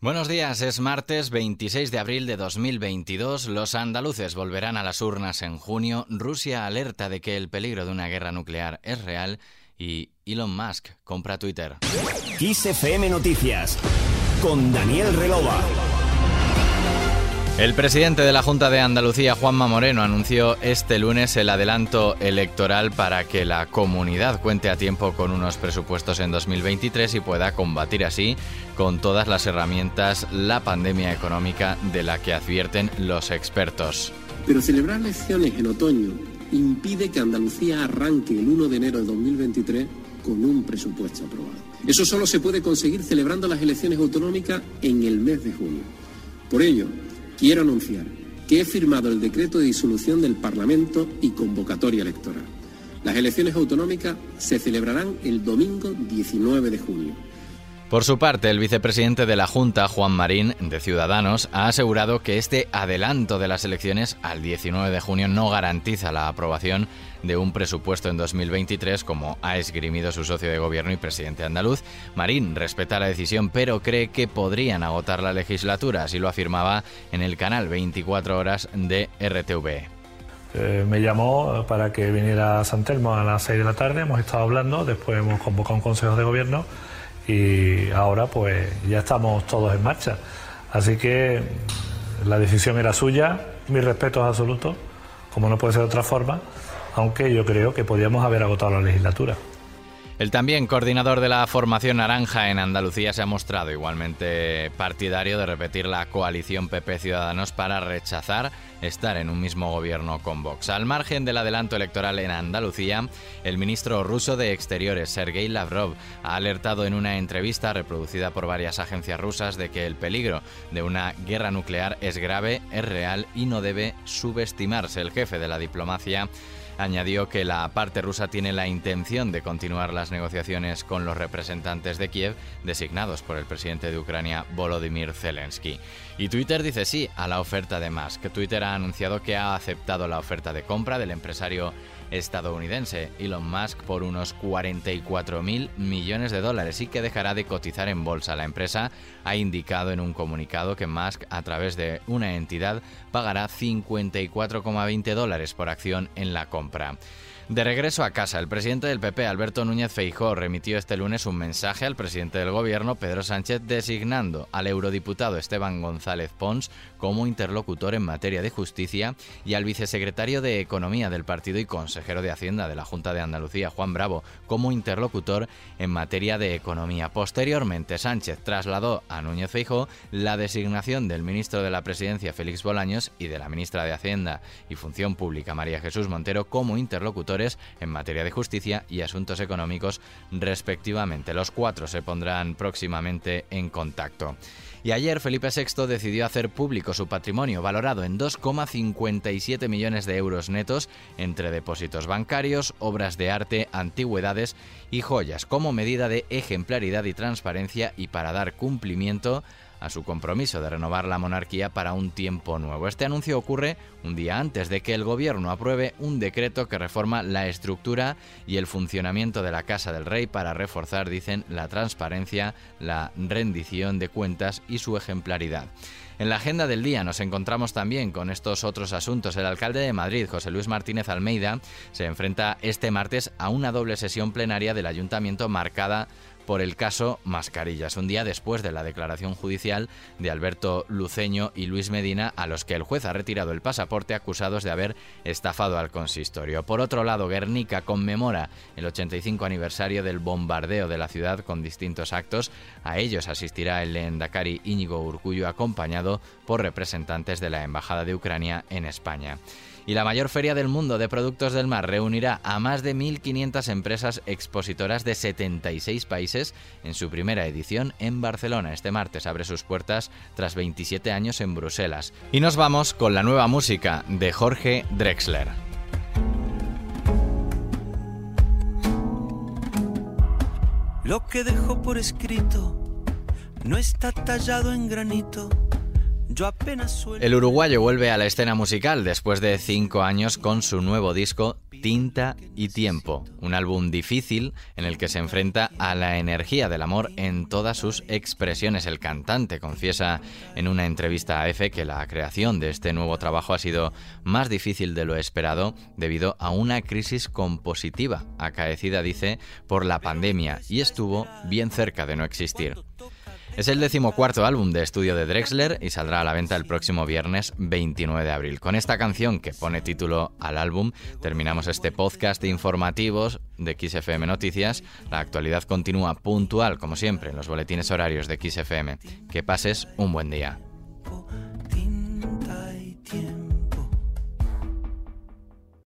Buenos días, es martes 26 de abril de 2022. Los andaluces volverán a las urnas en junio. Rusia alerta de que el peligro de una guerra nuclear es real y Elon Musk compra Twitter. XFM Noticias con Daniel Relova. El presidente de la Junta de Andalucía, Juanma Moreno, anunció este lunes el adelanto electoral para que la comunidad cuente a tiempo con unos presupuestos en 2023 y pueda combatir así con todas las herramientas la pandemia económica de la que advierten los expertos. Pero celebrar elecciones en otoño impide que Andalucía arranque el 1 de enero de 2023 con un presupuesto aprobado. Eso solo se puede conseguir celebrando las elecciones autonómicas en el mes de junio. Por ello, quiero anunciar que he firmado el decreto de disolución del Parlamento y convocatoria electoral. Las elecciones autonómicas se celebrarán el domingo 19 de junio. Por su parte, el vicepresidente de la Junta, Juan Marín, de Ciudadanos, ha asegurado que este adelanto de las elecciones al 19 de junio no garantiza la aprobación de un presupuesto en 2023, como ha esgrimido su socio de gobierno y presidente andaluz. Marín respeta la decisión, pero cree que podrían agotar la legislatura, así lo afirmaba en el canal 24 horas de RTV. Eh, me llamó para que viniera a San Telmo a las 6 de la tarde, hemos estado hablando, después hemos convocado un consejo de gobierno y ahora pues ya estamos todos en marcha. Así que la decisión era suya, mi respeto es absoluto, como no puede ser de otra forma, aunque yo creo que podíamos haber agotado la legislatura. El también coordinador de la formación naranja en Andalucía se ha mostrado igualmente partidario de repetir la coalición PP Ciudadanos para rechazar estar en un mismo gobierno con Vox. Al margen del adelanto electoral en Andalucía, el ministro ruso de Exteriores, Sergei Lavrov, ha alertado en una entrevista reproducida por varias agencias rusas de que el peligro de una guerra nuclear es grave, es real y no debe subestimarse. El jefe de la diplomacia añadió que la parte rusa tiene la intención de continuar las negociaciones con los representantes de Kiev designados por el presidente de Ucrania Volodymyr Zelensky. Y Twitter dice sí a la oferta de Musk. Twitter ha anunciado que ha aceptado la oferta de compra del empresario estadounidense Elon Musk por unos 44 mil millones de dólares y que dejará de cotizar en bolsa. La empresa ha indicado en un comunicado que Musk, a través de una entidad, pagará 54,20 dólares por acción en la compra. De regreso a casa, el presidente del PP, Alberto Núñez Feijó, remitió este lunes un mensaje al presidente del gobierno, Pedro Sánchez, designando al eurodiputado Esteban González Pons como interlocutor en materia de justicia y al vicesecretario de Economía del partido y consejero de Hacienda de la Junta de Andalucía, Juan Bravo, como interlocutor en materia de economía. Posteriormente, Sánchez trasladó a Núñez Feijó la designación del ministro de la Presidencia, Félix Bolaños, y de la ministra de Hacienda y Función Pública, María Jesús Montero, como interlocutor en materia de justicia y asuntos económicos respectivamente. Los cuatro se pondrán próximamente en contacto. Y ayer Felipe VI decidió hacer público su patrimonio, valorado en 2,57 millones de euros netos entre depósitos bancarios, obras de arte, antigüedades y joyas, como medida de ejemplaridad y transparencia y para dar cumplimiento su compromiso de renovar la monarquía para un tiempo nuevo. Este anuncio ocurre un día antes de que el gobierno apruebe un decreto que reforma la estructura y el funcionamiento de la Casa del Rey para reforzar, dicen, la transparencia, la rendición de cuentas y su ejemplaridad. En la agenda del día nos encontramos también con estos otros asuntos. El alcalde de Madrid, José Luis Martínez Almeida, se enfrenta este martes a una doble sesión plenaria del ayuntamiento marcada por el caso Mascarillas, un día después de la declaración judicial de Alberto Luceño y Luis Medina, a los que el juez ha retirado el pasaporte acusados de haber estafado al consistorio. Por otro lado, Guernica conmemora el 85 aniversario del bombardeo de la ciudad con distintos actos. A ellos asistirá el Endacari Íñigo Urcullo acompañado por representantes de la Embajada de Ucrania en España y la mayor feria del mundo de productos del mar reunirá a más de 1.500 empresas expositoras de 76 países en su primera edición en Barcelona. Este martes abre sus puertas tras 27 años en Bruselas. Y nos vamos con la nueva música de Jorge Drexler. Lo que dejó por escrito no está tallado en granito el uruguayo vuelve a la escena musical después de cinco años con su nuevo disco Tinta y Tiempo, un álbum difícil en el que se enfrenta a la energía del amor en todas sus expresiones. El cantante confiesa en una entrevista a EFE que la creación de este nuevo trabajo ha sido más difícil de lo esperado debido a una crisis compositiva acaecida, dice, por la pandemia y estuvo bien cerca de no existir. Es el decimocuarto álbum de estudio de Drexler y saldrá a la venta el próximo viernes 29 de abril. Con esta canción que pone título al álbum, terminamos este podcast de informativos de XFM Noticias. La actualidad continúa puntual, como siempre, en los boletines horarios de XFM. Que pases un buen día.